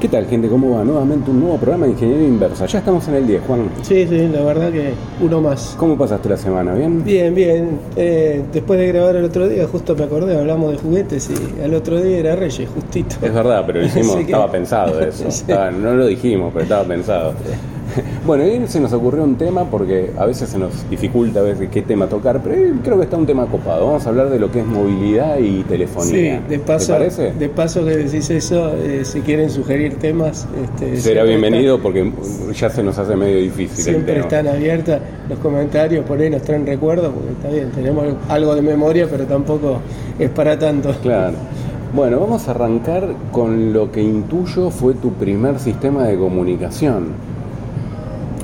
¿Qué tal, gente? ¿Cómo va? Nuevamente un nuevo programa de Ingeniería Inversa. Ya estamos en el 10, Juan. Sí, sí, la verdad que uno más. ¿Cómo pasaste la semana? ¿Bien? Bien, bien. Eh, después de grabar el otro día, justo me acordé, hablamos de juguetes y el otro día era Reyes, justito. Es verdad, pero lo hicimos, que- estaba pensado eso. Sí. Estaba- no lo dijimos, pero estaba pensado. Bueno, y se nos ocurrió un tema porque a veces se nos dificulta a ver qué tema tocar, pero hoy creo que está un tema copado. Vamos a hablar de lo que es movilidad y Sí, telefonía. de paso, ¿Te parece? de paso que decís eso, eh, si quieren sugerir temas, este, Será bienvenido porque ya se nos hace medio difícil el siempre tema. están abiertas los comentarios, por ahí nos traen recuerdos, porque está bien, tenemos algo de memoria, pero tampoco es para tanto. Claro. Bueno, vamos a arrancar con lo que intuyo fue tu primer sistema de comunicación.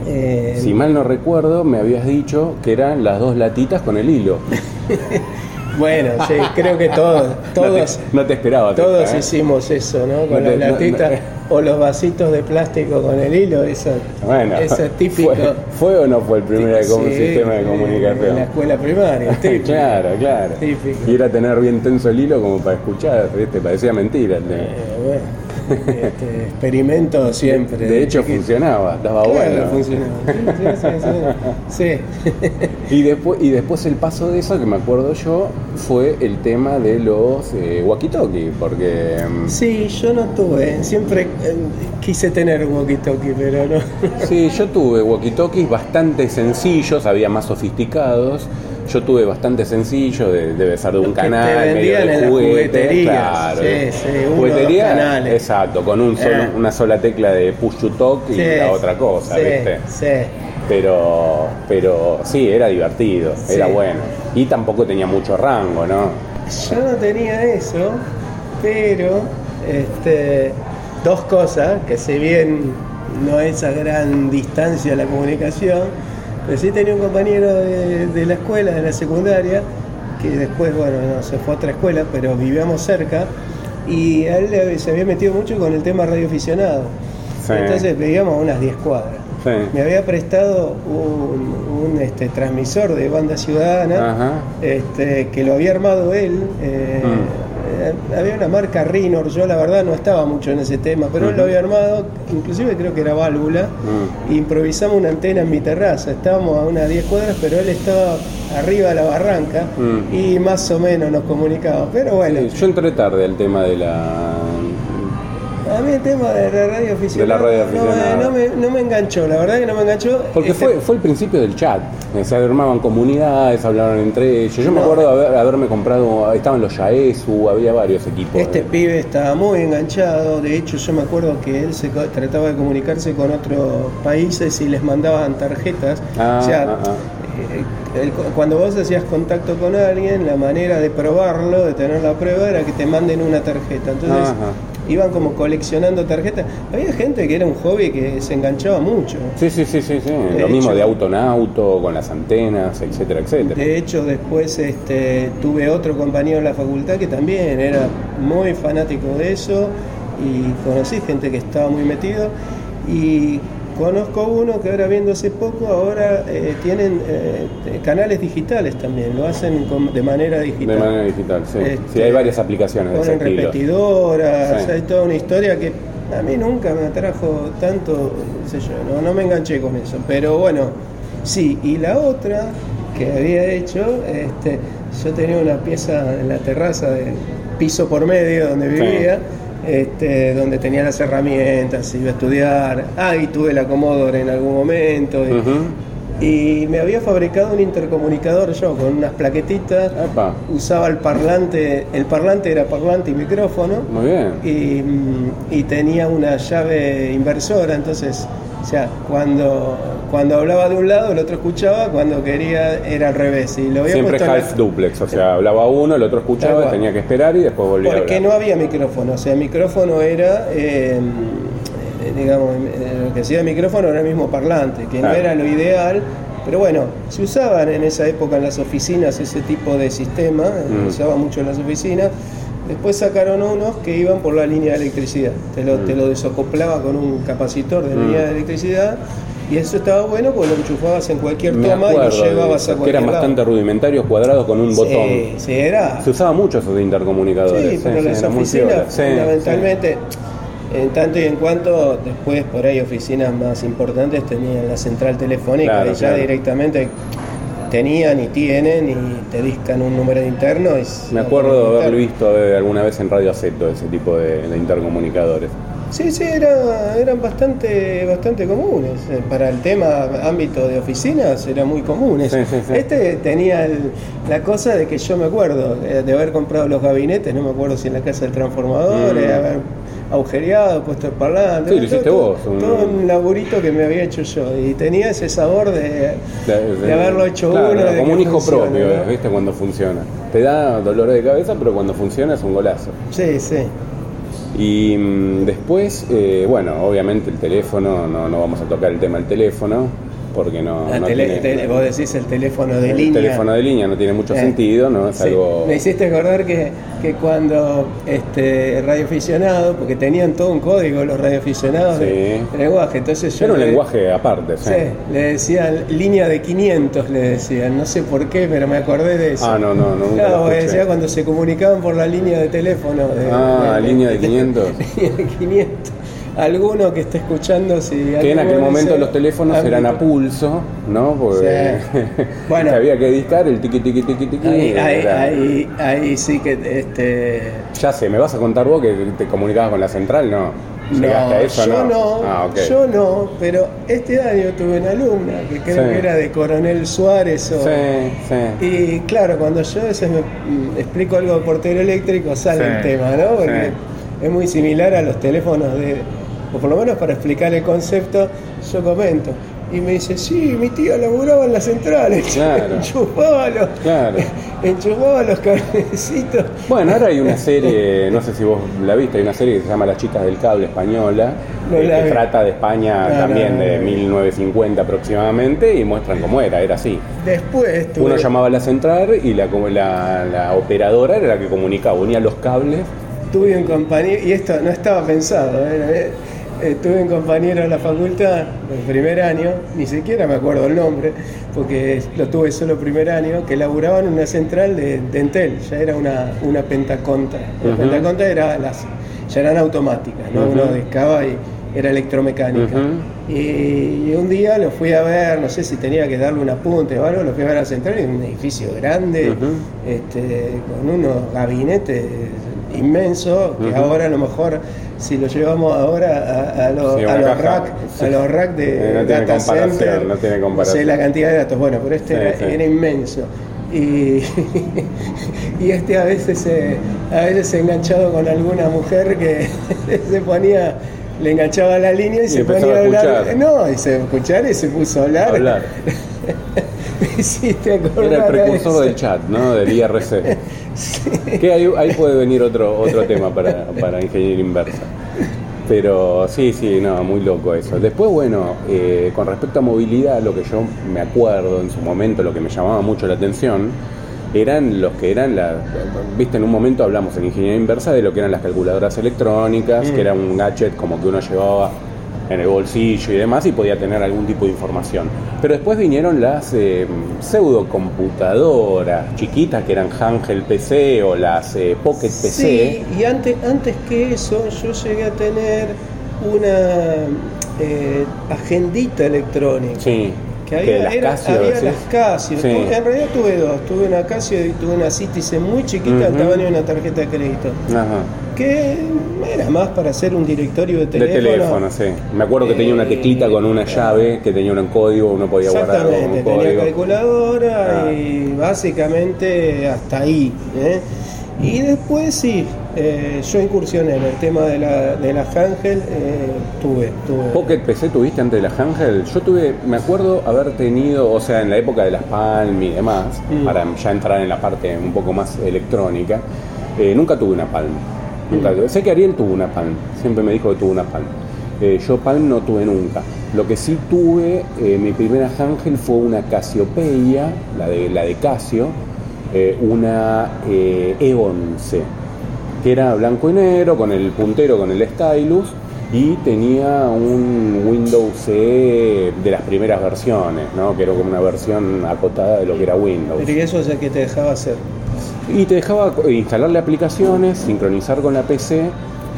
Eh, Si mal no recuerdo, me habías dicho que eran las dos latitas con el hilo. Bueno, sí, creo que todos, todos, No te, no te esperaba. todos ¿eh? hicimos eso, ¿no? Con No te- las latitas o los vasitos de plástico con el hilo, eso, Bueno, eso es típico. ¿Fue, fue o no fue el primer como Sí, sistema de En la comunicación? escuela primaria, típico. claro, claro. Típico. Y era tener bien tenso el hilo como para escuchar, ¿viste? Parecía mentira. el tema. Eh, bueno, este, experimento siempre. De hecho, chiquito. funcionaba, estaba Claro, bueno. funcionaba. Sí, sí, sí, sí. Y después, y después el paso de eso, que me acuerdo yo, fue el tema de los eh, walkie-talkie, porque... mm, Sí, yo no tuve, siempre eh, quise tener walkie-talkie, pero no. Sí, yo tuve walkie-talkies bastante sencillos, había más sofisticados. Yo tuve bastante sencillo, de- debe ser de un canal, te medio de en las juguete, jugueterías. claro. Sí, sí, uno o Juguetería, dos canales. exacto, con un solo, Ah. una sola tecla de push to talk y Sí, la otra cosa, ¿viste? Sí. Pero, pero sí, era divertido, era bueno. Y tampoco tenía mucho rango, ¿no? Yo no tenía eso, pero este, dos cosas, que si bien no es a gran distancia la comunicación, pero sí tenía un compañero de, de la escuela, de la secundaria, que después, bueno, no, se fue a otra escuela, pero vivíamos cerca, y a él se había metido mucho con el tema radioaficionado. Sí. Entonces veíamos a unas 10 cuadras. Sí. Me había prestado un, un, este, transmisor de banda ciudadana este, que lo había armado él. eh, Mm. Eh, había una marca Rinor, yo la verdad no estaba mucho en ese tema, pero él lo había armado, inclusive creo que era válvula. Mm. e Improvisamos una antena en mi terraza, estábamos a unas 10 cuadras, pero él estaba arriba de la barranca Mm. y más o menos nos comunicaba. Pero bueno, Sí, yo entré tarde al tema de la... a mí el tema de la radio aficionada De la radio no me- aficionada. no, me, no me enganchó, la verdad que no me enganchó. Porque Este- fue, fue el principio del chat. Se armaban comunidades, hablaban entre ellos. Yo me acuerdo haber- haberme comprado, estaban los Yaesu, había varios equipos. Este pibe estaba muy enganchado, de hecho yo me acuerdo que él se trataba de comunicarse con otros países y les mandaban tarjetas. Ah, o sea, ah, ah. eh, cuando vos hacías contacto con alguien, la manera de probarlo, de tener la prueba, era que te manden una tarjeta. Entonces Ajá. Iban como coleccionando tarjetas. Había gente que era un hobby que se enganchaba mucho. Sí, sí, sí, sí, sí. De Lo mismo de auto en auto, con las antenas, etcétera, etcétera. De hecho, después este, tuve otro compañero en la facultad que también era muy fanático de eso y conocí gente que estaba muy metido y conozco uno que ahora viendo hace poco, ahora eh, tienen eh, canales digitales también, lo hacen con- de manera digital. De manera digital, sí. Este, sí, hay varias aplicaciones de ese Ponen repetidoras, Sí. hay toda una historia que a mí nunca me atrajo tanto, qué sé yo, no, no me enganché con eso. Pero bueno, sí, y la otra que había hecho, este, yo tenía una pieza en la terraza de piso por medio donde Sí. Este, donde tenía las herramientas, iba a estudiar, ah, y tuve la Commodore en algún momento, y, me había fabricado un intercomunicador yo con unas plaquetitas, Epa, usaba el parlante, el parlante era parlante y micrófono. Muy bien. y, y tenía una llave inversora, entonces, o sea, cuando, cuando hablaba de un lado el otro escuchaba, cuando quería era al revés. Y lo había Siempre en la- half duplex, o sea, hablaba uno, el otro escuchaba, tenía que esperar y después volvía Porque no había micrófono, o sea, el micrófono era, eh, eh, digamos, eh, lo que hacía el micrófono era el mismo parlante, que no era lo ideal, pero bueno, se usaban en esa época en las oficinas ese tipo de sistema, eh, Mm. se usaba mucho en las oficinas. Después sacaron unos que iban por la línea de electricidad, te lo, Mm. te lo desacoplaba con un capacitor de Mm. línea de electricidad y eso estaba bueno porque lo enchufabas en cualquier Me toma y lo de llevabas eso, a que cualquier eran lado. bastante rudimentarios, cuadrados con un botón. Sí, sí, era. Se usaba mucho esos de intercomunicadores. Sí, pero las eran muy oficinas. Sí, fundamentalmente En tanto y en cuanto después por ahí oficinas más importantes tenían la central telefónica Claro, y ya claro. directamente tenían y tienen y te discan un número interno. Y Me acuerdo de haberlo visto eh, alguna vez en Radio Aceto, ese tipo de, de intercomunicadores. Sí, sí, era- eran bastante, bastante comunes. Eh, Para el tema ámbito de oficinas eran muy comunes. Sí, sí, sí. Este tenía el- la cosa de que yo me acuerdo eh, de haber comprado los gabinetes, no me acuerdo si en la casa del transformador, Mm. eh, haber agujereado, puesto el parlante. Sí, lo hiciste todo, vos, un- Todo un laburito que me había hecho yo. Y tenía ese sabor de, de haberlo hecho Claro, uno. de como un hijo funcione, propio, ¿no? ¿viste? Cuando funciona. Te da dolor de cabeza, pero cuando funciona es un golazo. Sí, sí. Y mm, después, eh, bueno, obviamente el teléfono, no, no vamos a tocar el tema del teléfono, porque no, no tele- tiene- tele- vos decís el teléfono de el línea. teléfono de línea no tiene mucho Eh, sentido, ¿no? Es Sí, algo... Me hiciste acordar que, que cuando este radioaficionado, porque tenían todo un código los radioaficionados de, Sí. de lenguaje, entonces yo Era un le- lenguaje aparte, sí. Sí, le decían línea de 500, le decían, no sé por qué, pero me acordé de eso. Ah, no, no, no, Claro, decía cuando se comunicaban por la línea de teléfono. de- Ah, línea de 500. línea de 500. Alguno que esté escuchando, si Que en aquel momento los teléfonos eran a pulso, ¿no? Porque Sí. Bueno. que había que discar el tiqui tiqui tiqui tiqui. Ahí, ahí, ahí, ahí sí que este, Ya sé, ¿me vas a contar vos que te comunicabas con la central? No. ¿Llegaste a eso? yo no. no, Ah, yo no, pero este año tuve una alumna que creo Sí. que era de Coronel Suárez o... Sí, sí. Y claro, cuando yo a veces me mm, explico algo de portero eléctrico sale el tema, ¿no? Porque es muy similar a los teléfonos de... O por lo menos para explicar el concepto, yo comento. Y me dice, sí, mi tía laburaba en las centrales. Claro. enchufaba los, Claro. enchufaba los cablecitos. Bueno, ahora hay una serie, no sé si vos la viste, hay una serie que se llama Las chicas del cable española, No eh, que trata de España No, también no, de no. 1950 aproximadamente y muestran cómo era, era así. Después tuve... Uno llamaba a la central y la, como la, la operadora era la que comunicaba, unía los cables. Tuve un compañero, y esto no estaba pensado, ¿eh? Eh, tuve un compañero en la facultad, el primer año, ni siquiera me acuerdo el nombre, porque lo tuve solo primer año, que laburaba en una central de, de Entel, ya era una, una pentaconta. La pentaconta era las, ya eran automáticas, ¿no? Ujú. uno discaba y era electromecánica. Y, y un día lo fui a ver, no sé si tenía que darle un apunte o algo, lo fui a ver a la central, en un edificio grande, este, con unos gabinetes inmensos, que ahora a lo mejor si lo llevamos ahora a, a los, Sí, a los rack, sí. a los rack de Eh, no tiene data comparación, center, no tiene comparación. sé la cantidad de datos, bueno, pero este Sí, era, sí. era inmenso. Y, y este a veces se, a veces se enganchado con alguna mujer que se ponía le enganchaba la línea y, se empezaba ponía a hablar. escuchar. No, y se escuchar y se puso a hablar. Hablar. Me hiciste acordar Era el precursor del chat, ¿no? Del IRC. Que ahí, ahí puede venir otro, otro tema para, para ingeniería inversa. Pero sí, sí, no, muy loco eso. Después, bueno, eh, con respecto a movilidad, lo que yo me acuerdo en su momento, lo que me llamaba mucho la atención, eran los que eran las. Viste, en un momento hablamos en ingeniería inversa de lo que eran las calculadoras electrónicas, Mm. que era un gadget como que uno llevaba en el bolsillo y demás y podía tener algún tipo de información. Pero después vinieron las eh, pseudocomputadoras chiquitas que eran Hangel PC o las eh, Pocket PC. Sí, y antes, antes que eso yo llegué a tener una eh, agendita electrónica. Sí, Que había, las era- Casio, había las Casio. Sí. Tuve- En realidad tuve dos. Tuve una Casio y tuve una Citizen muy chiquita, del Ujú. tamaño de una tarjeta de crédito. Ajá. Que era más para hacer un directorio de De teléfono. teléfono, sí. Me acuerdo que tenía una Eh, teclita con una llave que tenía un código, uno podía guardar con Exactamente, un tenía código. calculadora Ah. y básicamente hasta ahí. ¿eh? Y después sí, eh, yo incursioné en el tema de la, de la Ángel, eh, tuve, tuve. Pocket PC tuviste antes de la Hangel. Yo tuve, me acuerdo haber tenido, o sea, en la época de las Palm y demás, Mm. para ya entrar en la parte un poco más electrónica, eh, nunca tuve una Palm. Sé que Ariel tuvo una Palm, siempre me dijo que tuvo una Palm. Eh, yo Palm no tuve nunca. Lo que sí tuve, eh, mi primera Hangel fue una Cassiopeia, la de, la de Casio, eh, una eh, E11 que era blanco y negro, con el puntero, con el stylus, y tenía un Windows CE de las primeras versiones, ¿no? que era como una versión acotada de lo que era Windows. ¿y eso es el que te dejaba hacer? Y te dejaba instalarle aplicaciones, sincronizar con la PC,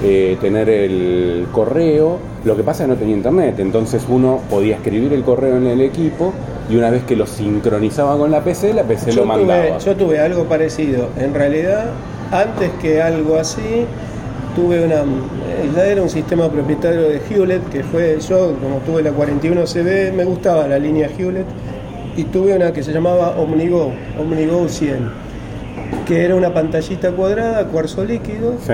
eh, tener el correo. Lo que pasa es que no tenía internet, entonces uno podía escribir el correo en el equipo y una vez que lo sincronizaba con la PC, la PC yo lo mandaba. Tuve, yo tuve algo parecido. En realidad, antes que algo así, tuve una. eh, era un sistema propietario de Hewlett, que fue yo, como tuve la 41CB, me gustaba la línea Hewlett, y tuve una que se llamaba Omnigo, Omnigo 100, que era una pantallita cuadrada, cuarzo líquido. Sí.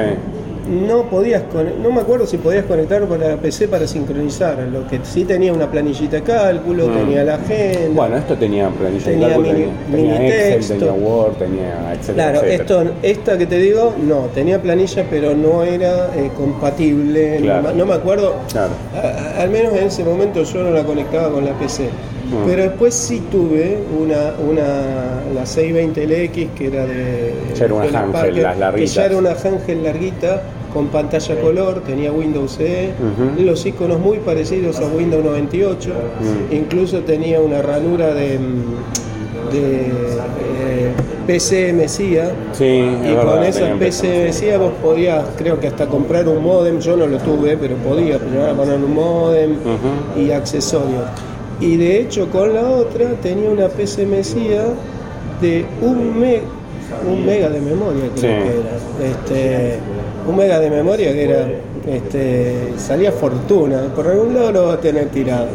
No podías, no me acuerdo si podías conectar con la PC para sincronizar, lo que sí tenía una planillita de cálculo, Mm. tenía la agenda. Bueno, esto tenía planilla de Tenía cálculo, mini- tenía, tenía Excel, minitexto. tenía Word, tenía etcétera, Claro, etcétera. esto, esta que te digo, no, tenía planilla, pero no era eh, compatible. no Claro. ma- No, me acuerdo, Claro. a- a- al menos en ese momento yo no la conectaba con la PC. Pero después sí tuve una, una la 620LX que era de. Ya era una Parker, las Que larguitas. ya era una Hangel larguita con pantalla color, tenía Windows CE, los iconos muy parecidos a Windows 98, Mm. incluso tenía una ranura de, mm, de eh, PC Mesía. Sí, Y es con verdad, esa PC Mesía vos podías, creo que hasta comprar un modem, yo no lo tuve, pero podía poner un modem y accesorios. Y de hecho con la otra tenía una PC Mesía de un, me- un mega de memoria, creo Sí. que era. Este, un mega de memoria que era, este, salía fortuna, por algún lado lo va a tener tirado.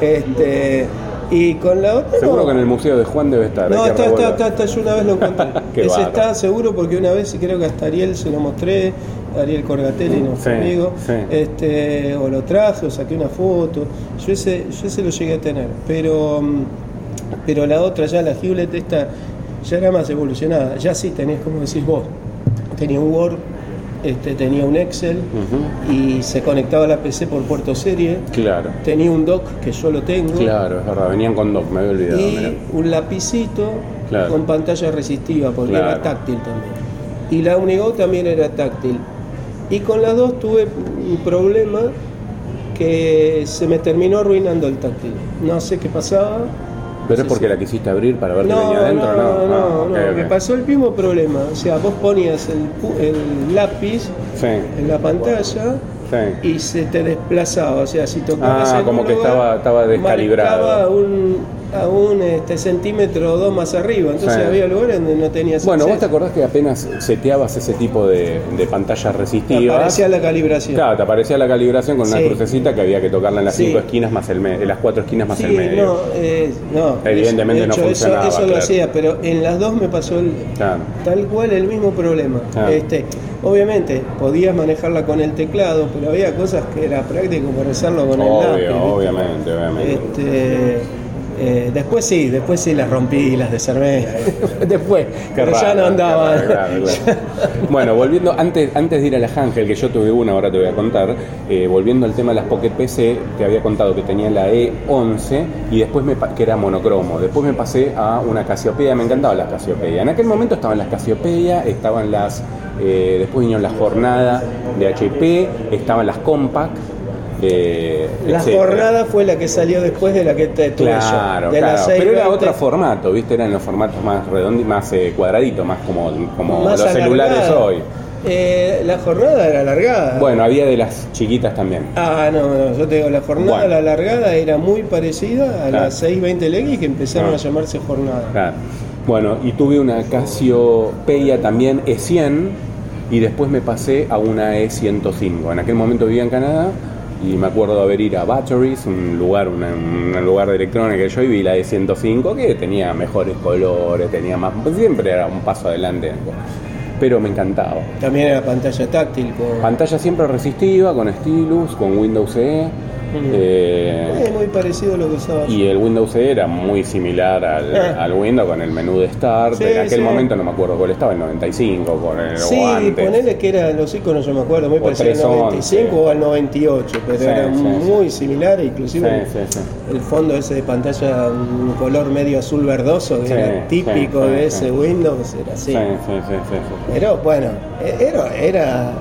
Este, y con la otra... Seguro no. que en el museo de Juan debe estar. No, está, está, está, está, yo una vez lo encontré. Ese está seguro porque una vez creo que hasta Ariel se lo mostré, Ariel Corgatelli, nuestro Sí, amigo, sí. este, o lo traje, o saqué una foto, yo ese, yo ese lo llegué a tener, pero, pero la otra ya, la Hewlett, esta ya era más evolucionada, ya sí tenés, como decís vos, tenía un Word, este, tenía un Excel y se conectaba a la PC por puerto serie, Claro, tenía un dock que yo lo tengo. claro, es verdad. Venían con doc, me había olvidado. mirá. y un lapicito Claro. con pantalla resistiva porque Claro. era táctil también. Y la Unigo también era táctil. Y con las dos tuve un problema que se me terminó arruinando el táctil. No sé qué pasaba. ¿Pero es porque la quisiste abrir para ver qué No, venía no, adentro? no, no, Ah, ok, no, me pasó el mismo problema. O sea, vos ponías el, lápiz en la pantalla sí. y se te desplazaba, o sea, si tocabas Ah, como que estaba- estaba descalibrado. un, a un este, centímetro o dos más arriba, entonces Sí. había lugares donde no tenías Bueno, vos te acordás que apenas seteabas ese tipo de, de pantallas Te resistivas. aparecía la calibración. Claro, te aparecía la calibración con una crucecita que había que tocarla en las Sí. cinco esquinas más el medio, en las cuatro esquinas más el medio. no, eh, no. Evidentemente de no funcionaba, Eso, eso lo hacía, pero en las dos me pasó el, Claro. tal cual el mismo problema. Este, obviamente podías manejarla con el teclado, pero había cosas que era práctico para hacerlo con el lápiz. Obviamente, obviamente. Este, eh, después sí, después sí las rompí y las desarmé. después, Qué pero ya no qué andaba. raro, claro, claro. bueno, volviendo, antes, antes de ir a la Ángel, que yo tuve una, ahora te voy a contar, eh, volviendo al tema de las Pocket PC, te había contado que tenía la E11 y después me, que era monocromo. Después me pasé a una Cassiopeia, me encantaban las Cassiopeia. En aquel momento estaban las Cassiopeia, estaban las, eh, después vinieron las jornadas de HP, estaban las Compact. Eh, La etcétera. jornada fue la que salió después de la que te tuve Claro, yo. De claro. la Pero era 620. otro formato, ¿viste? Eran los formatos más redonditos, más eh, cuadraditos, más como, como Más los celulares alargada. hoy. Eh, la jornada era alargada. Bueno, había de las chiquitas también. Ah, no, no, yo te digo, la jornada, Bueno. la largada era muy parecida a Claro. la 620 LX que empezaron Ah. a llamarse jornada. Claro. Bueno, y tuve una Casio Peia también E100 y después me pasé a una E105. En aquel momento vivía en Canadá y me acuerdo de haber ido a Batteries, un lugar, una- un lugar de electrónica que yo y vi la E105 que tenía mejores colores, tenía más, siempre era un paso adelante, pero me encantaba. También era pantalla táctil con... Pantalla siempre resistiva, con stylus, con Windows CE. Eh, Eh, muy parecido a lo que usaba y el Windows CE era muy similar al, Ah. al Windows con el menú de Start. Sí, en aquel sí. momento no me acuerdo cuál estaba, el 95 con el Sí, ponele que eran los iconos, yo me acuerdo, muy parecido al 311. 95 o al 98, pero Sí, era muy similar, inclusive el fondo ese de pantalla, un color medio azul verdoso, que era típico de ese Windows, era así. Sí, sí, sí, sí, sí. Pero bueno, era, era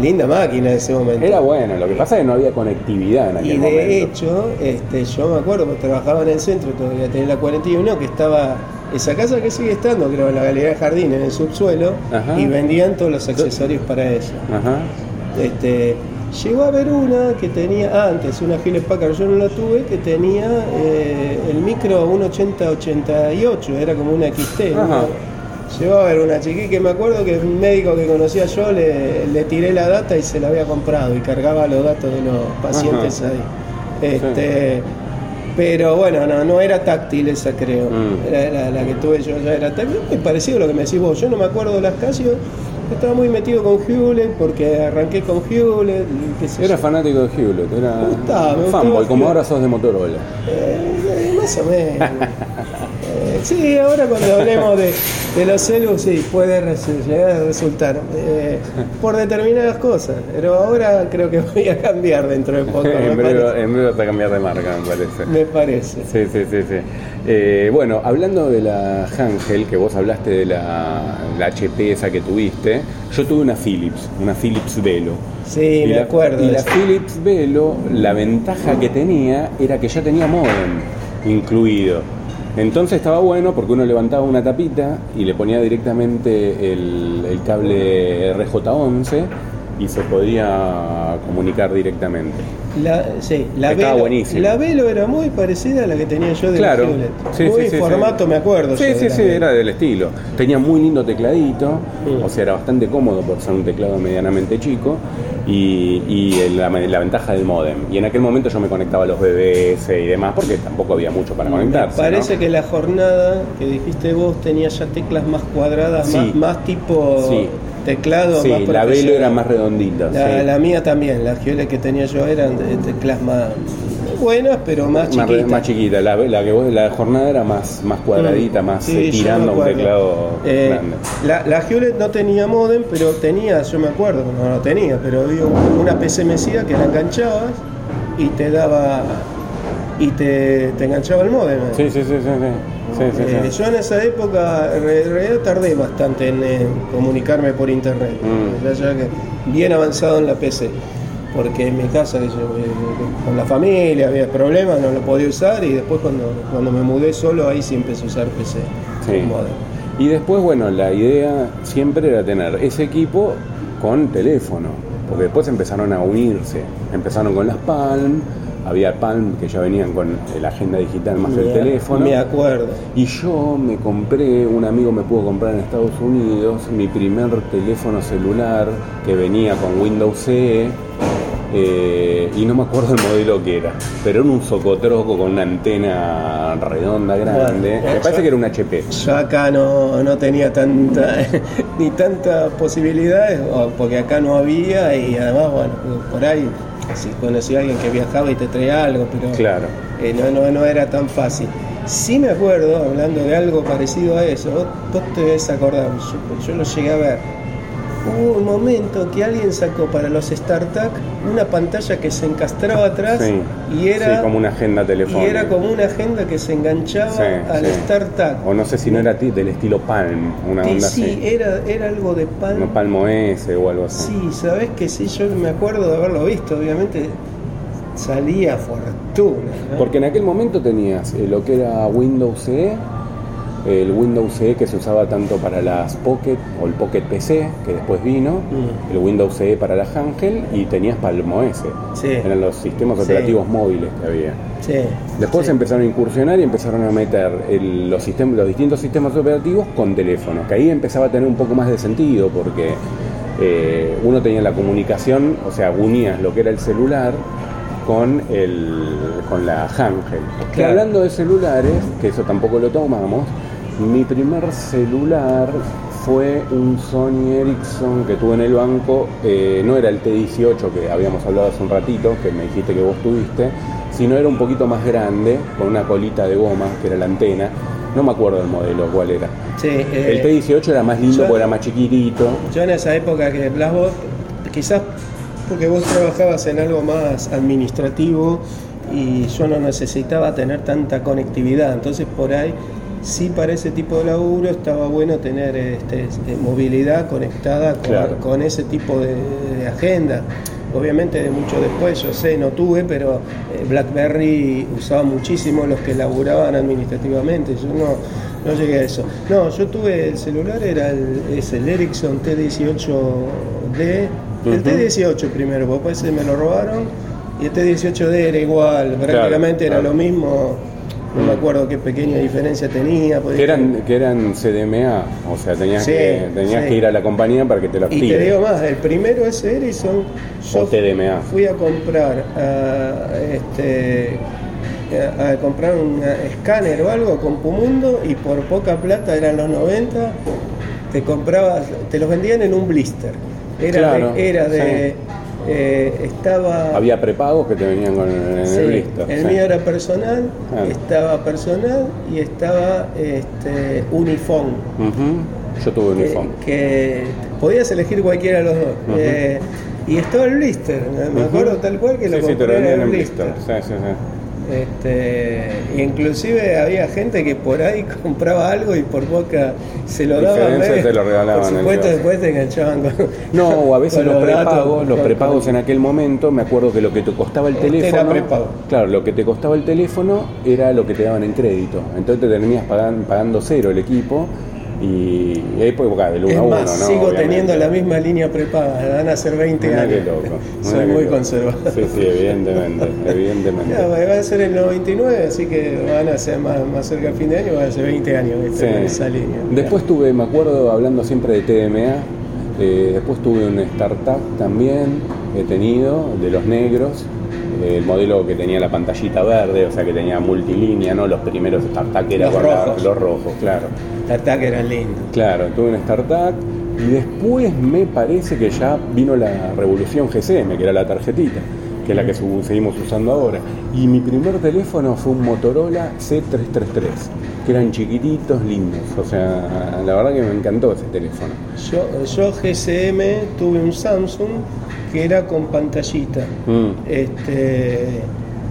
linda máquina en ese momento. Era bueno, lo que pasa es que no había conectividad en aquel Y de momento. hecho, este, yo me acuerdo que trabajaba en el centro, todavía tenía la 41, que estaba esa casa que sigue estando, creo, en la Galería de Jardín, en el subsuelo, Ajá. y vendían todos los accesorios para eso. Ajá. Este, llegó a haber una que tenía, antes, una Hewlett Packard, yo no la tuve, que tenía eh, el micro 18088, era como una XT. ¿no? Llegó a haber una chiqui que me acuerdo que un médico que conocía yo le, le tiré la data y se la había comprado y cargaba los datos de los pacientes Ajá. ahí. Este, Pero bueno, no, no era táctil esa creo. Mm. Era, la, la que tuve yo ya era táctil. Muy parecido a lo que me decís vos. Yo no me acuerdo de las Casio. Estaba muy metido con Hewlett porque arranqué con Hewlett. qué sé Era yo. fanático de Hewlett, era Me gustaba, me gustaba fanboy, como ahora sos de Motorola. Eh, más o menos. Eh, sí, ahora cuando hablemos de, de los celus, sí, puede resu- llegar a resultar eh, por determinadas cosas. Pero ahora creo que voy a cambiar dentro de poco. en, breve, en breve vas a cambiar de marca, me parece. Me parece. Sí, sí, sí, sí. Eh, bueno, hablando de la Hangel, que vos hablaste de la, la HP esa que tuviste, yo tuve una Philips, una Philips Velo. Sí, Y me la- acuerdo. Y la. Philips Velo, la ventaja que tenía era que ya tenía modem incluido. Entonces estaba bueno porque uno levantaba una tapita y le ponía directamente el, cable RJ11 y se podía comunicar directamente. La, sí, la Estaba Velo, buenísimo. la Velo era muy parecida a la que tenía yo de Claro. Sí, muy sí, formato, me acuerdo. Sí, de sí, sí, Velo. era del estilo. Tenía muy lindo tecladito, Mm. o sea, era bastante cómodo por ser un teclado medianamente chico y, y la, la ventaja del modem. Y en aquel momento yo me conectaba a los BBS y demás porque tampoco había mucho para conectarse. Me parece ¿no? que la jornada que dijiste vos tenía ya teclas más cuadradas, más, más tipo Sí. Teclado. Sí, más la Velo era más redondita. La, sí. la mía también, las Hewlett que tenía yo eran de teclas más buenas, pero más Más, chiquitas. más chiquita, la, la que vos, la jornada era más, más cuadradita, más Sí, eh, tirando un teclado Eh, grande. La, la Hewlett no tenía modem, pero tenía, yo me acuerdo, no lo tenía, pero había una PC mesía que la enganchabas y te daba y te, te enganchaba el modem. Sí, sí, sí, sí. sí. Sí, sí, sí. Eh, yo en esa época en realidad tardé bastante en, eh, comunicarme por internet, Mm. ya, ya que bien avanzado en la PC, porque en mi casa yo, eh, con la familia había problemas, no lo podía usar y después cuando, cuando me mudé solo ahí sí empecé a usar PC. Modem. Y después, bueno, la idea siempre era tener ese equipo con teléfono, porque después empezaron a unirse. Empezaron con las Palm, había Palm que ya venían con la agenda digital más el teléfono. Me acuerdo. Y yo me compré, un amigo me pudo comprar en Estados Unidos mi primer teléfono celular que venía con Windows CE. eh, y no me acuerdo el modelo que era, pero era un socotroco con una antena redonda grande. Bueno, me parece que era un HP. Yo acá no, no tenía tanta ni tantas posibilidades, porque acá no había y además, bueno, por ahí si conocí a alguien que viajaba y te traía algo, pero Claro. eh, no, no, no era tan fácil. Sí me acuerdo, hablando de algo parecido a eso, vos, vos te debes acordar, yo, yo lo llegué a ver. Hubo un momento que alguien sacó para los StarTAC una pantalla que se encastraba atrás Sí. y era Sí, como una agenda y telefónica. era como una agenda que se enganchaba Sí, al. StarTAC. O no sé si no era del estilo Palm, una Sí, onda sí, así. era, era algo de Palm. No Palmo S o algo así. Sí, sabes que sí, yo me acuerdo de haberlo visto, obviamente salía fortuna. ¿no? Porque en aquel momento tenías eh, lo que era Windows CE, el Windows CE que se usaba tanto para las Pocket o el Pocket PC, que después vino, Mm. el Windows CE para las Ángel y tenías Palmo S. Sí. Eran los sistemas Sí. operativos móviles que había. Sí, Después empezaron a incursionar y empezaron a meter el- los, sistemas, los distintos sistemas operativos con teléfono, que ahí empezaba a tener un poco más de sentido porque eh, uno tenía la comunicación, o sea, unías lo que era el celular con, el, con la. Que Claro. hablando de celulares, que eso tampoco lo tomamos, mi primer celular fue un Sony Ericsson que tuve en el banco, eh, no era el T18 que habíamos hablado hace un ratito, que me dijiste que vos tuviste, sino era un poquito más grande, con una colita de goma, que era la antena. No me acuerdo del modelo cuál era. Sí, eh, el T18 era más lindo yo- porque era más chiquitito. Yo en esa época que hablas vos, quizás porque vos trabajabas en algo más administrativo y yo no necesitaba tener tanta conectividad, entonces por ahí sí para ese tipo de laburo estaba bueno tener este, este, movilidad conectada con, Claro. con ese tipo de, de agenda. Obviamente de mucho después, yo sé, no tuve, pero eh, BlackBerry usaba muchísimo los que laburaban administrativamente. Yo no, no llegué a eso. No, yo tuve el celular, era el, es el Ericsson T18D, El Ujú. T18 primero, porque ese me lo robaron. Y el T18D era igual, prácticamente era claro. lo mismo. No me acuerdo qué pequeña diferencia tenía. Que eran, que eran CDMA, o sea, tenías, Sí, que, tenías sí. que ir a la compañía para que te lo Y te digo más, el primero ese Ericsson, yo O TDMA. fui a comprar a, este, a, a comprar un escáner o algo con Pumundo y por poca plata, eran los 90, te comprabas, te los vendían en un blister. Era Claro, de, era de sí. Eh, estaba Había prepagos que te venían con en Sí, el blister. el sí. mío era personal, Ah. estaba personal y estaba este, Unifón. Ujú. Yo tuve un que, podías elegir cualquiera de los dos. Eh, y estaba el blister, me- me Ujú. acuerdo tal cual que lo sí, sí, te compré lo en el blister. blister. Este, inclusive había gente que por ahí compraba algo y por boca se lo daban. Te lo regalaban Por en supuesto, el después te enganchaban con. No, o a veces los datos, prepagos, los con- prepagos en aquel momento, me acuerdo que lo que te costaba el era teléfono, prepago. claro, lo que te costaba el teléfono era lo que te daban en crédito. Entonces te terminas pagan- pagando cero el equipo y, y ahí pues del 1 Es a 1, más, ¿no? sigo Obviamente. teniendo la misma línea prepaga, van a ser 20 Mirá años. qué loco. Soy muy loco. conservador. Sí, sí, evidentemente, evidentemente. Va a ser el 99, así que van a ser más, más cerca del fin de año, van a ser 20 años. Sí. en esa línea. Después tuve, me acuerdo, hablando siempre de TDMA, eh, después tuve un startup también, he tenido, de los negros, el modelo que tenía la pantallita verde, o sea que tenía multilínea, ¿no? Los primeros startup que eran Los rojos. los rojos, claro. La ataque era lindo. Claro, tuve un startup y después me parece que ya vino la revolución GCM, que era la tarjetita, que es la que su- seguimos usando ahora. Y mi primer teléfono fue un Motorola C333, que eran chiquititos, lindos. O sea, la verdad que me encantó ese teléfono. Yo, yo GCM tuve un Samsung que era con pantallita. Mm, Este,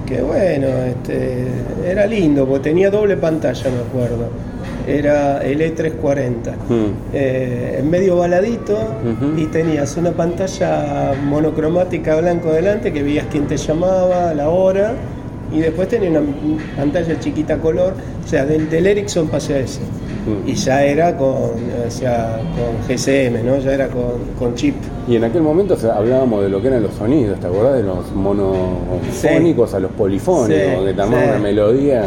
que bueno, este, era lindo, porque tenía doble pantalla, me acuerdo. Era el E340. mm. Eh, en medio baladito y tenías una pantalla monocromática blanco delante que veías quién te llamaba, la hora y después tenía una pantalla chiquita color, o sea, del, del Ericsson pasé a ese. Mm. Y ya era con, o sea, con GSM, ¿no? Ya era con, con chip. Y en aquel momento o sea, hablábamos de lo que eran los sonidos, ¿te acordás? De los monofónicos a los polifónicos, Sí, que te sí. una melodía.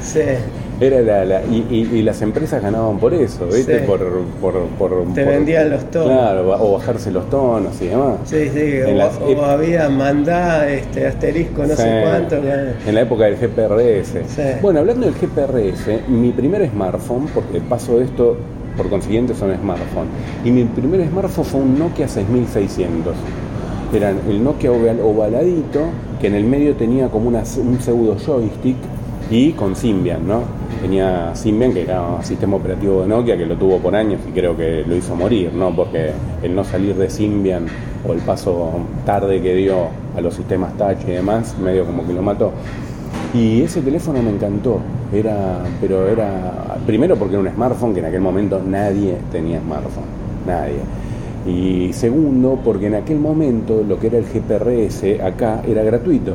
Sí. Era la, la- y, y- y las empresas ganaban por eso, ¿viste? Sí. Por, por, por- Te por- vendían los tonos. Claro, o bajarse los tonos y demás. Sí, sí, En o, las o ep- había mandá, este, asterisco, no Sí. sé cuánto. claro. En la época del GPRS. Sí. Bueno, hablando del GPRS, mi primer smartphone, porque paso de esto, por consiguiente son smartphone, y mi primer smartphone fue un Nokia 6600. Era el Nokia oval- ovaladito, que en el medio tenía como una, un pseudo joystick y con Symbian, ¿no? Tenía Symbian, que era un sistema operativo de Nokia, que lo tuvo por años y creo que lo hizo morir, ¿no? Porque el no salir de Symbian o el paso tarde que dio a los sistemas touch y demás, medio como que lo mató. Y ese teléfono me encantó, era, pero era, primero porque era un smartphone que en aquel momento nadie tenía smartphone, nadie. Y segundo, porque en aquel momento lo que era el GPRS acá era gratuito,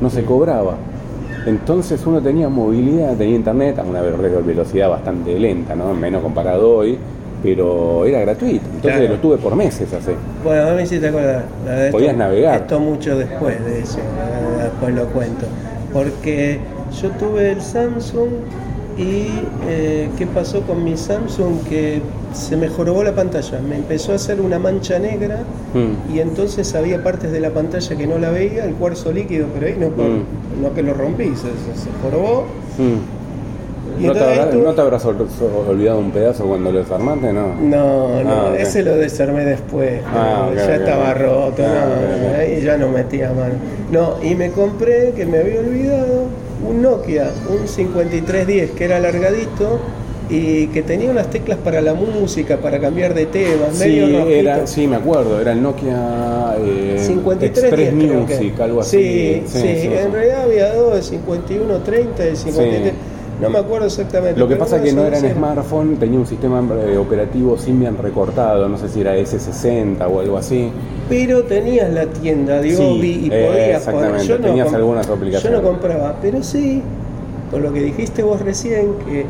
no se cobraba. Entonces uno tenía movilidad, tenía internet a una ve- velocidad bastante lenta, ¿no? menos comparado hoy, pero era gratuito. Entonces Claro. lo tuve por meses así. Bueno, a mí sí te acuerdas. esto- Podías navegar. Esto mucho después de eso, después lo cuento. Porque yo tuve el Samsung y eh, ¿qué pasó con mi Samsung? Que se me jorobó la pantalla, me empezó a hacer una mancha negra Mm. y entonces había partes de la pantalla que no la veía, el cuarzo líquido, pero ahí no, Mm. no que lo rompí, se, se- jorobó. Mm. Y ¿No, te habrá- ¿No habrás ol- olvidado un pedazo cuando lo desarmaste? No. No, no, Ah, ok. ese lo desarmé después. Ah, ya estaba roto, Ah, no, ahí ya no metía mano. No, y me compré, que me había olvidado, un Nokia, un 5310 que era alargadito y que tenía unas teclas para la música, para cambiar de temas, Sí, medio era, sí, me acuerdo, era el Nokia eh, 53 Express creo que. Music, algo Sí, así. sí, en realidad había dos, de 5130, de 53. No me acuerdo exactamente. Lo que pasa es que no era en smartphone, tenía un sistema eh, operativo Symbian recortado, no sé si era S60 o algo así. Pero tenías la tienda de Sí, Obi y eh, podías Yo no tenías algunas aplicaciones. Yo no compraba, pero sí, con lo que dijiste vos recién, que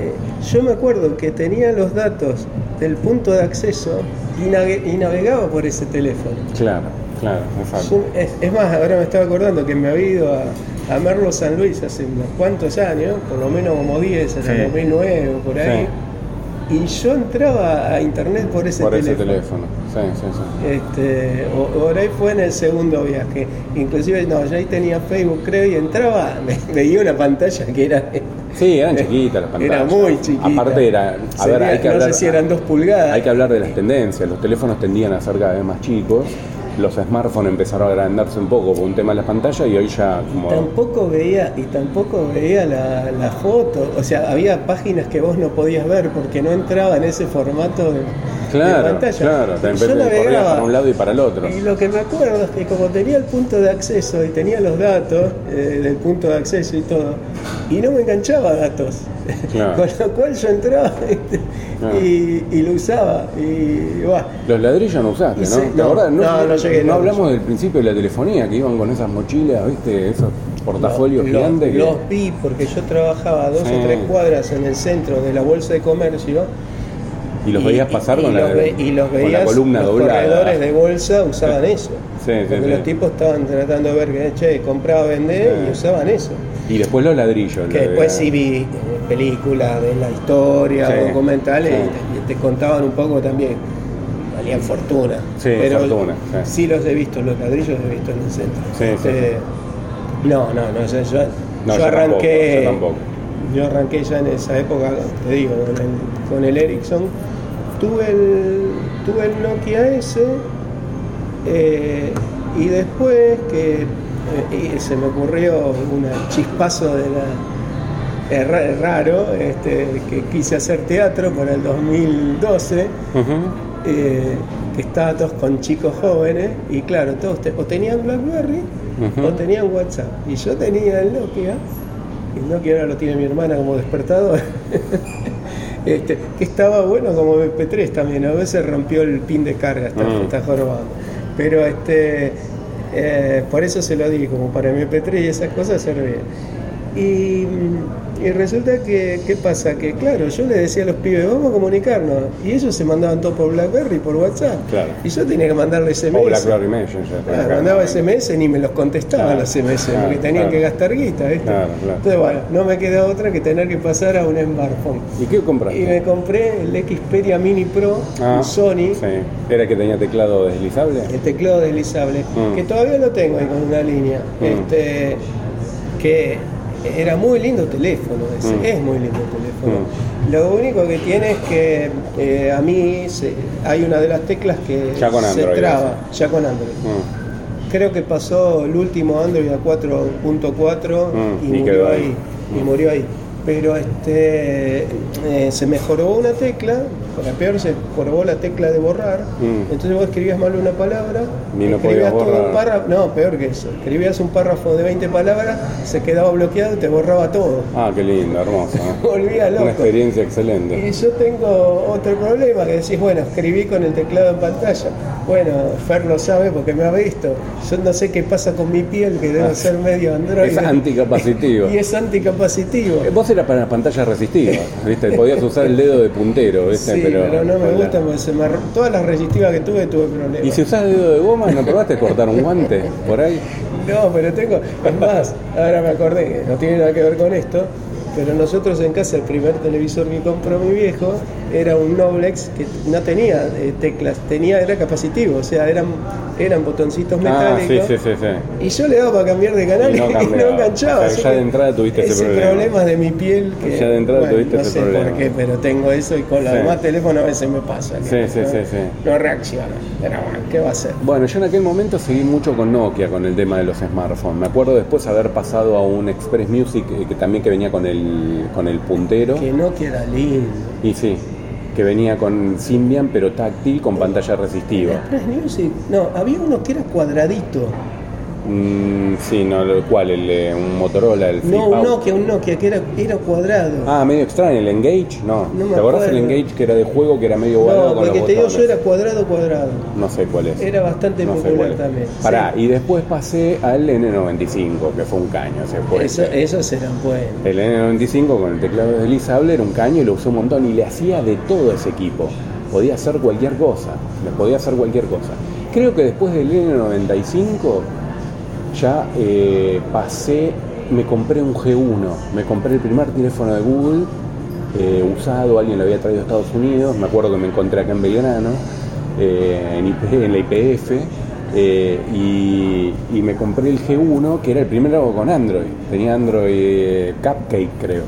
eh, yo me acuerdo que tenía los datos del punto de acceso y, navegaba por ese teléfono. Claro, claro, exacto. Yo- es, es más, ahora me estaba acordando que me había ido a, a Merlo San Luis hace unos cuantos años, por lo menos como 10, hasta Sí. 2009 o por ahí. Y yo entraba a internet por ese Por teléfono. ese teléfono. Sí, sí, sí. Este, o- por ahí fue en el segundo viaje. Inclusive, no, yo ahí tenía Facebook, creo, y entraba, me, veía una pantalla que era... Sí, eran chiquitas las pantallas. Era muy chiquita. Aparte era, a ver, Sería- hay que no hablar, sé si eran dos pulgadas. hay que hablar de las tendencias. Los teléfonos tendían a ser cada vez más chicos. Los smartphones empezaron a agrandarse un poco por un tema de las pantallas y hoy ya como Tampoco veía, y tampoco veía la, la foto, o sea, había páginas que vos no podías ver porque no entraba en ese formato de, pantalla. claro, te Yo navegaba, para un lado y para el otro. Y lo que me acuerdo es que como tenía el punto de acceso y tenía los datos eh, del punto de acceso y todo, y no me enganchaba datos. Claro. Con lo cual yo entraba. Claro. y, y lo usaba. Y bah, Los ladrillos no usaste, Y ¿no? sí, ¿Te no, acordás? no, no llegué, no. hablamos del principio de la telefonía, que iban con esas mochilas, ¿viste? Esos portafolios Los- gigantes. que- Los vi porque yo trabajaba a dos Sí. o tres cuadras en el centro de la bolsa de comercio. y los veías pasar con, y la, los ve- y los con la veías, columna los doblada. corredores de bolsa usaban eso. Sí, sí, porque los tipos estaban tratando de ver que, che, compraba, vender y usaban eso. Y después los ladrillos. Que después sí vi eh, películas de la historia, documentales, sí. y te, y te contaban un poco también. Valían fortuna. Sí, pero fortuna, sí. sí los he visto, los ladrillos los he visto en el centro. Sí. Este, No, no, no, yo, yo- No, yo yo arranqué. yo tampoco. yo arranqué ya en esa época, te digo, con el, con el Ericsson. Tuve el, tuve el Nokia S eh, y después que eh, se me ocurrió un chispazo de la. Es raro, este, que quise hacer teatro para el 2012 Ujú. Eh, que estaba todos con chicos jóvenes y claro, todos te- o tenían Blackberry o tenían WhatsApp. Y yo tenía el Nokia, y el Nokia ahora lo tiene mi hermana como despertador, este, que estaba bueno como MP3 también, a veces rompió el pin de carga, está, Mm. está jorobando. Pero este, eh, por eso se lo di, como para MP3 y esas cosas servía. Y, y resulta que, ¿qué pasa? Que claro, yo le decía a los pibes, vamos a comunicarnos. Y ellos se mandaban todo por Blackberry, por WhatsApp. Claro. Y yo tenía que mandarle SMS. O BlackBerry Messenger. Claro, mandaba SMS ni me los contestaban Claro, los SMS, claro, porque tenían que gastar guita, ¿viste? Claro, claro. Entonces, bueno, no me queda otra que tener que pasar a un smartphone. ¿Y qué compraste? Y me compré el Xperia Mini Pro, Ah, un Sony, Sí. ¿Era que tenía teclado deslizable? el teclado deslizable, Mm. que todavía lo tengo ahí con una línea. Mm. Este, que era muy lindo teléfono, ese, Mm. es muy lindo teléfono. Lo único que tiene es que eh, a mí se- hay una de las teclas que Ya con se traba, ya con Android. Mm. Creo que pasó el último Android a 4.4 Mm, y, y murió ahí. ahí. Y Mm. murió ahí. Pero este eh, se mejoró una tecla, para peor se jorobó la tecla de borrar. Mm. Entonces vos escribías mal una palabra, Y no escribías todo borrar. un párrafo, no, peor que eso. Escribías un párrafo de 20 palabras, se quedaba bloqueado y te borraba todo. Ah, qué lindo, hermoso. ¿eh? Volvía loco. Una experiencia Y excelente. yo tengo otro problema, que decís, bueno, escribí con el teclado en pantalla. Bueno, Fer lo sabe porque me ha visto. Yo no sé qué pasa con mi piel, que debe Ah. ser medio androide. Es anticapacitivo. Y es anticapacitivo. Eh, Vos eras para las pantallas resistivas, ¿viste? Podías usar el dedo de puntero, ¿viste? Sí, pero, no me la- gusta porque se me todas las resistivas que tuve tuve problemas. ¿Y si usás dedo de goma, no probaste cortar un guante por ahí? No, pero tengo, es más, ahora me acordé no tiene nada que ver con esto, pero nosotros en casa el primer televisor que compró mi viejo era un Noblex que no tenía eh, teclas, tenía, era capacitivo, o sea, eran, eran botoncitos Ah, sí, metálicos. sí, sí, sí. Y yo le daba para cambiar de canal Y y no no, cambiaba. enganchaba. O sea, ya de entrada tuviste ese problema. de mi piel que. Ya de entrada bueno, tuviste no ese sé problema. por qué, pero tengo eso y con los demás teléfonos a veces me pasa. Sí, sí, no, sí, sí. No reacciona. Pero bueno, ¿qué va a hacer? Bueno, yo en aquel momento seguí mucho con Nokia, con el tema de los smartphones. Me acuerdo después haber pasado a un Express Music eh, que también que venía con el, con el puntero. Que no queda lindo. Y sí, que venía con Symbian, pero táctil, con pantalla resistiva. No, había uno que era cuadradito. Mm, sí, no, ¿cuál? El, eh, un Motorola, el No, un Out. Nokia, un Nokia que era, era cuadrado. Ah, medio extraño, el Engage, no. ¿Te acordás el. Engage que era de juego, que era medio ovalado no, con porque te digo yo era cuadrado, cuadrado. No sé cuál es. Era bastante No popular también. Pará, sí. y después pasé al N95, que fue un caño, se fue. Eso- esos eran buenos. El N95 con el teclado deslizable era un caño y lo usé un montón y le hacía de todo ese equipo. Podía hacer cualquier cosa, le podía hacer cualquier cosa. Creo que después del N95 ya eh, pasé, me compré un G1, me compré el primer teléfono de Google eh, usado, alguien lo había traído a Estados Unidos, me acuerdo que me encontré acá en Belgrano, eh, en, IP en la IPF, eh, y, y me compré el G1, que era el primero con Android, tenía Android Cupcake creo,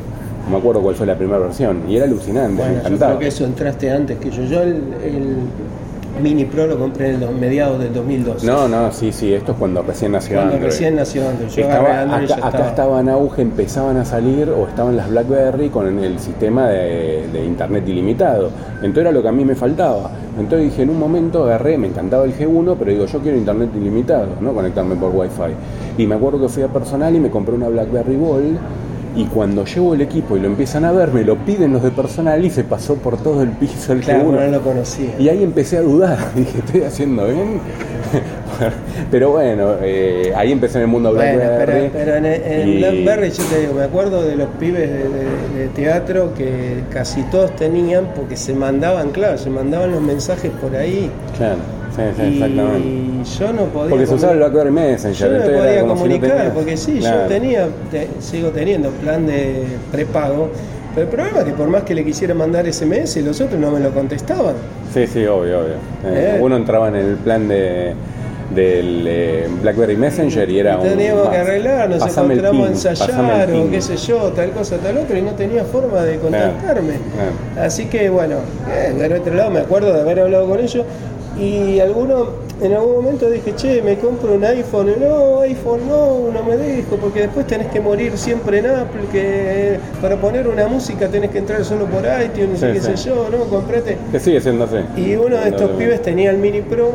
no me acuerdo cuál fue la primera versión, y era alucinante, Bueno, me yo encantaba. creo que eso entraste antes que yo. Yo el, el Mini Pro lo compré en los mediados del 2012. No, no, sí, sí, esto es cuando recién nació Cuando Android. recién nació Android. Yo Estaba- Android acá, ya acá estaba. estaba en auge, empezaban a salir o estaban las BlackBerry con el sistema de, de internet ilimitado. Entonces era lo que a mí me faltaba. Entonces dije, en un momento agarré, me encantaba el G1, pero digo, yo quiero internet ilimitado, no conectarme por Wi-Fi. Y me acuerdo que fui a personal y me compré una BlackBerry Ball. Y cuando llevo el equipo y lo empiezan a ver, me lo piden los de personal y se pasó por todo el piso el Claro, G1. no lo conocía. Y ahí empecé a dudar, dije, ¿estoy haciendo bien? pero bueno, eh, ahí empecé en el mundo Bueno, BlackBerry. pero, pero en, en y- BlackBerry yo te digo, me acuerdo de los pibes de, de- de teatro que casi todos tenían porque se mandaban, claro, se mandaban los mensajes por ahí. Claro, sí, sí, exactamente. Y yo no podía. Porque se usaba el BlackBerry Messenger. Yo no me podía como si no comunicar, porque sí, Claro. yo tenía, te- sigo teniendo plan de prepago, pero el problema es que por más que le quisiera mandar SMS, los otros no me lo contestaban. Sí, sí, obvio, obvio. Eh, Eh. Uno entraba en el plan de del eh, BlackBerry Messenger y era Y teníamos un, que arreglar, nos encontramos a ensayar o qué sé yo, tal cosa, tal otra, y no tenía forma de contactarme. claro. Así que bueno, eh, del otro lado me acuerdo de haber hablado con ellos y alguno en algún momento dije, che, me compro un iPhone, y no, iPhone no, no me dijo, porque después tenés que morir siempre en Apple, que para poner una música tenés que entrar solo por iTunes, Sí, y qué sí. sé yo, no, comprate. Que sigue siendo así. Y uno de estos pibes tenía el Mini Pro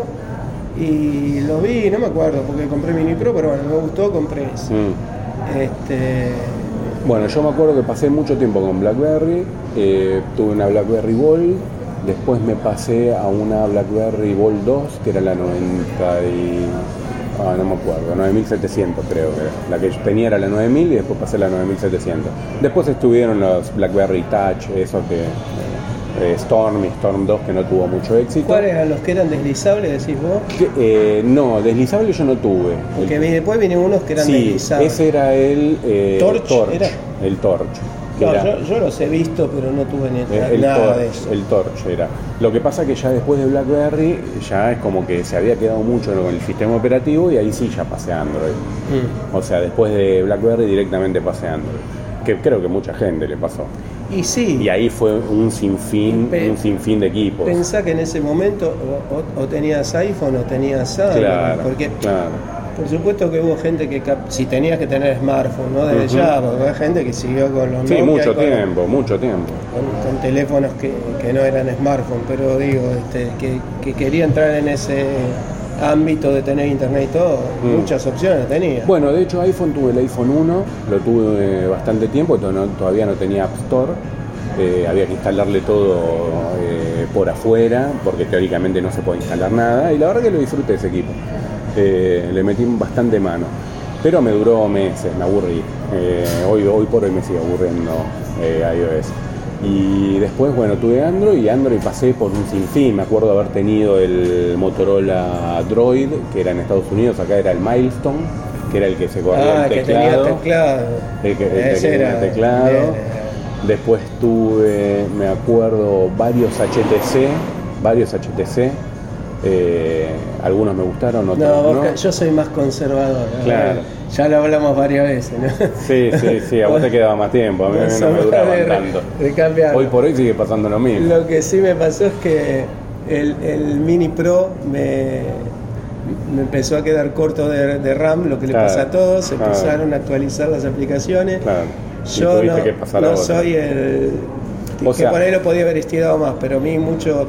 y lo vi, no me acuerdo porque compré Mini Pro, pero bueno, me gustó, compré ese. Mm. Este, Bueno, yo me acuerdo que pasé mucho tiempo con BlackBerry, eh, tuve una BlackBerry Ball, después me pasé a una BlackBerry Ball 2, que era la 90 y... Ah, no me acuerdo, 9700 creo que era. La que yo tenía era la 9000 y después pasé a la 9700. Después estuvieron los BlackBerry Touch, esos que... eh, Storm y Storm 2 que no tuvo mucho éxito. ¿Cuáles eran los que eran deslizables, decís vos? Que, eh, no, deslizable yo no tuve. Porque El- después vienen unos que eran sí, deslizables. ese era el eh, ¿Torch era? El Torch. Era- yo, yo los he visto, pero no tuve ni Eh, el, nada Torch, de eso. el Torch era. Lo que pasa que ya después de BlackBerry ya es como que se había quedado mucho con el sistema operativo y ahí sí ya pasé a Android. Mm. O sea, después de BlackBerry directamente pasé a Android. Que creo que mucha gente le pasó. Y sí, Y ahí fue un sinfín, un sinfín de equipos. pensá que en ese momento o, o- o tenías iPhone o tenías Android. Claro, porque claro. Por supuesto que hubo gente que, si tenías que tener smartphone, ¿no? Desde Ujú. ya, porque hay gente que siguió con los Sí, Nokia mucho con- tiempo, mucho tiempo. con, con teléfonos que, que no eran smartphone, pero digo, este, que, que quería entrar en ese ámbito de tener internet y todo, Mm. muchas opciones tenía. Bueno, de hecho iPhone tuve el iPhone 1, lo tuve bastante tiempo, todavía no tenía App Store, eh, había que instalarle todo eh, por afuera, porque teóricamente no se puede instalar nada, y la verdad que lo disfruté ese equipo. Eh, le metí bastante mano, pero me duró meses, me aburrí. Eh, hoy, hoy por hoy me sigue aburriendo eh, iOS. Y después, bueno, tuve Android y Android pasé por un sinfín. Me acuerdo haber tenido el Motorola Droid, que era en Estados Unidos, acá era el Milestone, que era el que se corría ah, el que teclado. tenía teclado. El que, el que Ese tenía era teclado. bien, Después tuve, me acuerdo, varios HTC, varios HTC. Eh, algunos me gustaron, otros No, no. vos ca- yo soy más conservador. ¿no? Claro. Ya lo hablamos varias veces, ¿no? Sí, sí, sí, a vos te quedaba más tiempo, a mí no me de- tanto. de. Hoy por hoy sigue pasando lo mismo. Lo que sí me pasó es que el, el Mini Pro me, me empezó a quedar corto de, de RAM, lo que le pasa a todos, se claro. empezaron a actualizar las aplicaciones. Claro. Yo no, que no soy el O que por ahí lo podía haber estirado más, pero a mí mucho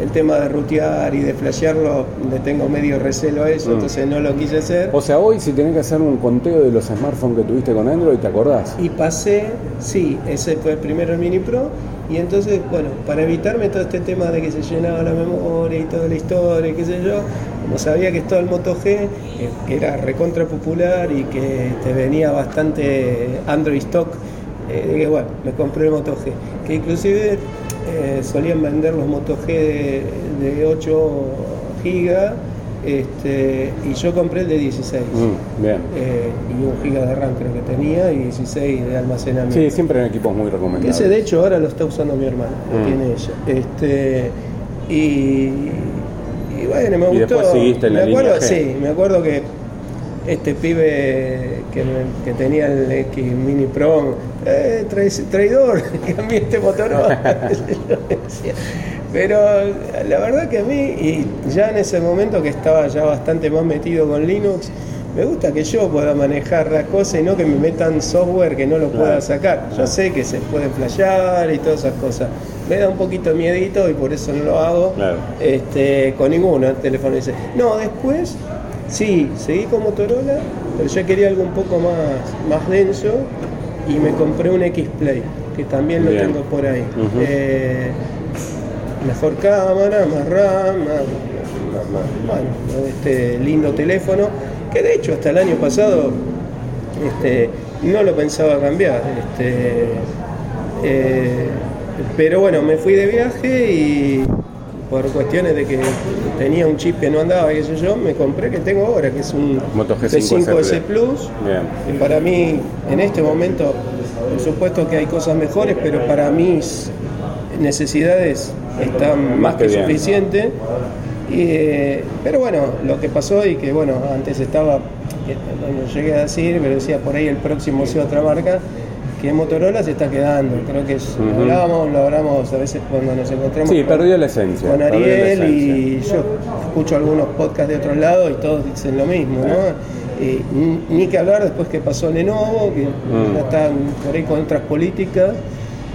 el tema de rutear y de flashearlo, le tengo medio recelo a eso, Mm. entonces no lo quise hacer. O sea, hoy si tenés que hacer un conteo de los smartphones que tuviste con Android, ¿te acordás? Y pasé, sí, ese fue primero el Mini Pro. Y entonces, bueno, para evitarme todo este tema de que se llenaba la memoria y toda la historia, y qué sé yo, como sabía que estaba el Moto G, que, era recontra popular y que te venía bastante Android stock, eh, dije, bueno, me compré el Moto G. Que inclusive eh, solían vender los Moto G de, de 8 GB este, y yo compré el de 16. Mm, bien. Eh, y un giga de RAM creo que tenía y 16 de almacenamiento. Sí, siempre en equipos muy recomendables. ese de hecho ahora lo está usando mi hermana, lo Mm. tiene ella. Este, y, y bueno, me ¿Y gustó. después seguiste en me la línea acuerdo, G? Sí, me acuerdo que este pibe que, que tenía el X Mini Pro, eh, trai- traidor, cambié este Motorola. Pero la verdad que a mí, y ya en ese momento que estaba ya bastante más metido con Linux, me gusta que yo pueda manejar la cosa y no que me metan software que no lo pueda Claro. sacar. Yo sé que se puede flashear y todas esas cosas. Me da un poquito miedito y por eso no lo hago. Claro. Este, con ninguno el teléfono dice. No, después sí, seguí con Motorola, pero yo quería algo un poco más, más denso y me compré un X-Play, que también lo Bien. tengo por ahí. Ujú. Eh, mejor cámara, más RAM, más, más- más- bueno, este lindo teléfono, que de hecho hasta el año pasado este, no lo pensaba cambiar. Este, eh, pero bueno, me fui de viaje y por cuestiones de que tenía un chip que no andaba, qué sé yo, me compré que tengo ahora, que es un Moto G5 G5S Plus. Bien. para mí, en este momento, por supuesto que hay cosas mejores, pero para mis necesidades está más que que bien. suficiente. Y, eh, pero bueno, lo que pasó y que bueno, antes estaba, no llegué a decir, pero decía por ahí el próximo sea otra marca, que Motorola se está quedando. Creo que es, Ujú. hablábamos, lo hablamos a veces cuando nos encontramos Sí, con, perdió la esencia. con perdió la Ariel esencia. y yo escucho algunos podcasts de otros lados y todos dicen lo mismo, ¿no? Eh, ni- ni que hablar después que pasó Lenovo, que Mm. ya están por ahí con otras políticas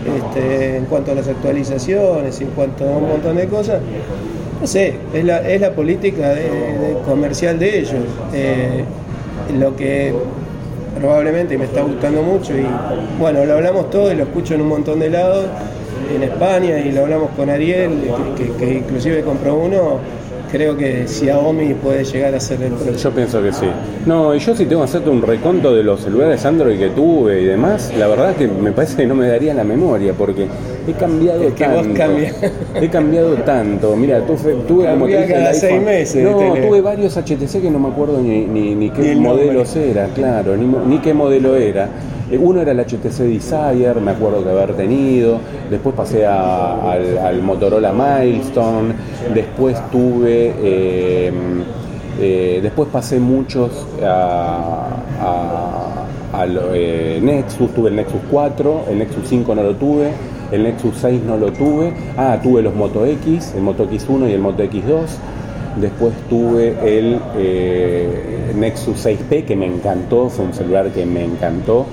este, en cuanto a las actualizaciones, en cuanto a un montón de cosas. No sé, es la, es la política de- de comercial de ellos. Eh, lo que probablemente me está gustando mucho y bueno, lo hablamos todo y lo escucho en un montón de lados, en España y lo hablamos con Ariel, que, inclusive compró uno, creo que Xiaomi puede llegar a ser el próximo. Yo pienso que sí. No, y yo si tengo que hacerte un reconto de los celulares Android que tuve y demás, la verdad es que me parece que no me daría la memoria porque he cambiado Es que vos tanto. cambias. He cambiado tanto. Mira, tuve, tuve como te dije, cada el seis meses No, tuve varios HTC que no me acuerdo ni, ni, ni qué Ni el modelos era, claro, ni, qué modelo era. Eh, Uno era el HTC Desire, me acuerdo que haber tenido. Después pasé a- al, al Motorola Milestone. Después tuve. eh, eh, después pasé muchos a, a- a lo- eh, Nexus, tuve el Nexus 4, el Nexus 5 no lo tuve, el Nexus 6 no lo tuve. Ah, tuve los Moto X, el Moto X1 y el Moto X2. Después tuve el eh, Nexus 6P que me encantó, fue un celular que me encantó.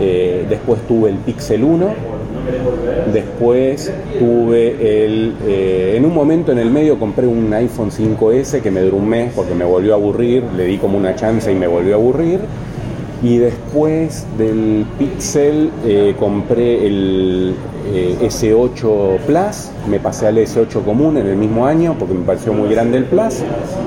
Eh, después tuve el Pixel 1. Después tuve el. eh, en un momento en el medio compré un iPhone 5S que me duró un mes porque me volvió a aburrir. Le di como una chance y me volvió a aburrir. Y después del Pixel compré el eh, S8 Plus, me pasé al S8 común en el mismo año porque me pareció muy grande el Plus.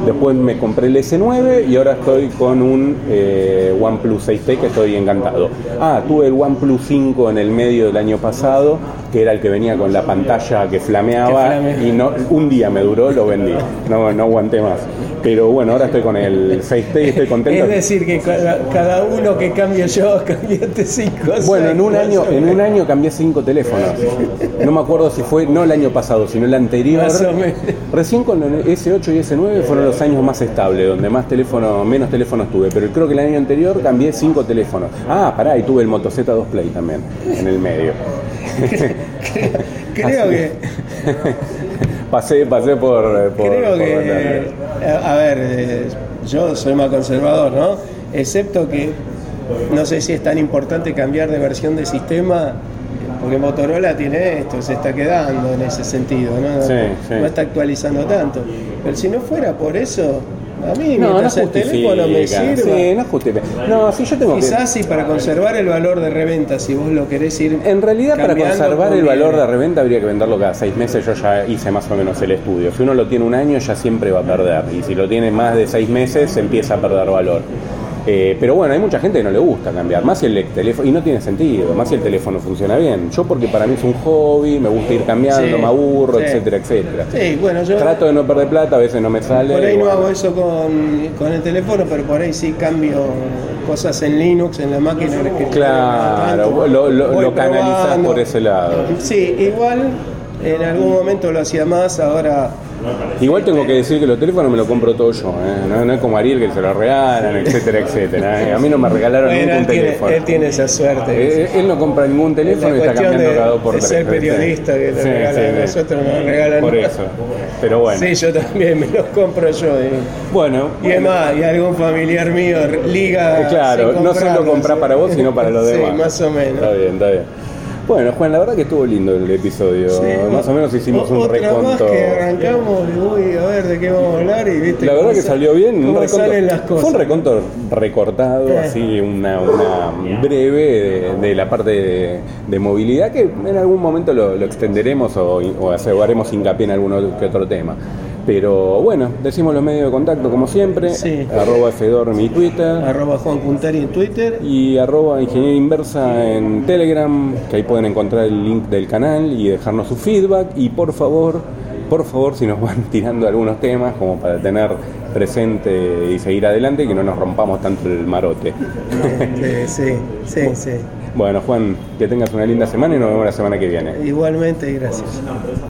Después me compré el S9 y ahora estoy con un eh, OnePlus 6T que estoy encantado. Ah, tuve el OnePlus 5 en el medio del año pasado, que era el que venía con la pantalla que flameaba y no, un día me duró, lo vendí. No, no aguanté más. Pero bueno, ahora estoy con el 6T y estoy contento. Es decir, que cada, cada uno que cambio yo, cambiaste cinco. Bueno, en un año, en un año cambié cinco teléfonos. No me acuerdo si fue no el año pasado, sino el anterior. Recién con el S8 y S9 fueron los años más estables, donde más teléfono, menos teléfonos tuve. Pero creo que el año anterior cambié cinco teléfonos. Ah, pará, y tuve el Moto Z2 Play también, en el medio. Creo que, Pasé, pasé por. por- creo por que, a ver, eh, yo soy más conservador, ¿no? Excepto que no sé si es tan importante cambiar de versión de sistema porque Motorola tiene esto, se está quedando en ese sentido, ¿no? Sí, sí. no está actualizando tanto. Pero si no fuera por eso, a mí No, no el teléfono me sirva, Sí, no justifica. No, si yo tengo que. quizás sí para conservar el valor de reventa, si vos lo querés ir En realidad, para conservar el valor de reventa habría que venderlo cada seis meses. Yo ya hice más o menos el estudio. Si uno lo tiene un año, ya siempre va a perder. Y si lo tiene más de seis meses, empieza a perder valor. Eh, pero bueno, hay mucha gente que no le gusta cambiar, más si el teléfono, y no tiene sentido, más si el teléfono funciona bien. Yo porque para mí es un hobby, me gusta ir cambiando, Sí, me aburro, sí. etcétera, etcétera. Sí, bueno, yo Trato de no perder plata, a veces no me sale. por ahí no bueno. hago eso con, con el teléfono, pero por ahí sí cambio cosas en Linux, en la máquina de escritorio. Claro, Tanto, lo, lo, lo probando. por ese lado. Sí, igual en algún momento lo hacía más, ahora Igual tengo que decir que los teléfonos me los compro todo yo, ¿eh? no, no es como Ariel que se lo regalan, etcétera, etcétera. ¿eh? A mí no me regalaron bueno, tiene, teléfono. él tiene esa suerte. Eh, él no compra ningún teléfono y está cambiando de, cada dos por de tres. ser periodista que le Sí, regalan sí, nosotros nos regalan Por eso. Pero bueno. Sí, yo también me los compro yo. Y, Bueno, y es más, y algún familiar mío liga. Eh, claro, no solo comprar para vos, sino para los demás. Sí, más o menos. Está bien, está bien. Bueno, Juan, la verdad que estuvo lindo el episodio. Sí, Más o menos hicimos un reconto. Más que arrancamos y uy, a ver de qué vamos a hablar y viste. La verdad que sa- salió bien. un reconto- salen las cosas. Fue un reconto recortado, Eh. así, una, una breve de, de la parte de, de movilidad que en algún momento lo, lo extenderemos o, o haremos hincapié en alguno que otro tema. Pero bueno, decimos los medios de contacto como siempre. Sí. Arroba Fedor mi Twitter. Arroba Juan Cuntari en Twitter. y arroba ingeniería inversa en Telegram, que ahí pueden encontrar el link del canal y dejarnos su feedback. Y por favor, por favor, si nos van tirando algunos temas como para tener presente y seguir adelante, que no nos rompamos tanto el marote. Eh, sí, sí, sí. bueno, Juan, que tengas una linda semana y nos vemos la semana que viene. Igualmente, gracias.